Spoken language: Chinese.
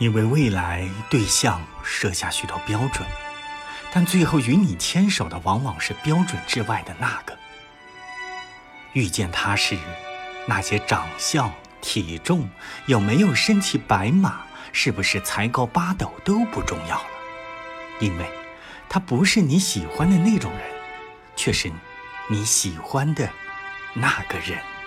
你为未来对象设下许多标准但最后与你牵手的往往是标准之外的那个。遇见他时那些长相体重有没有身骑白马是不是才高八斗都不重要了。因为他不是你喜欢的那种人却是你喜欢的那个人。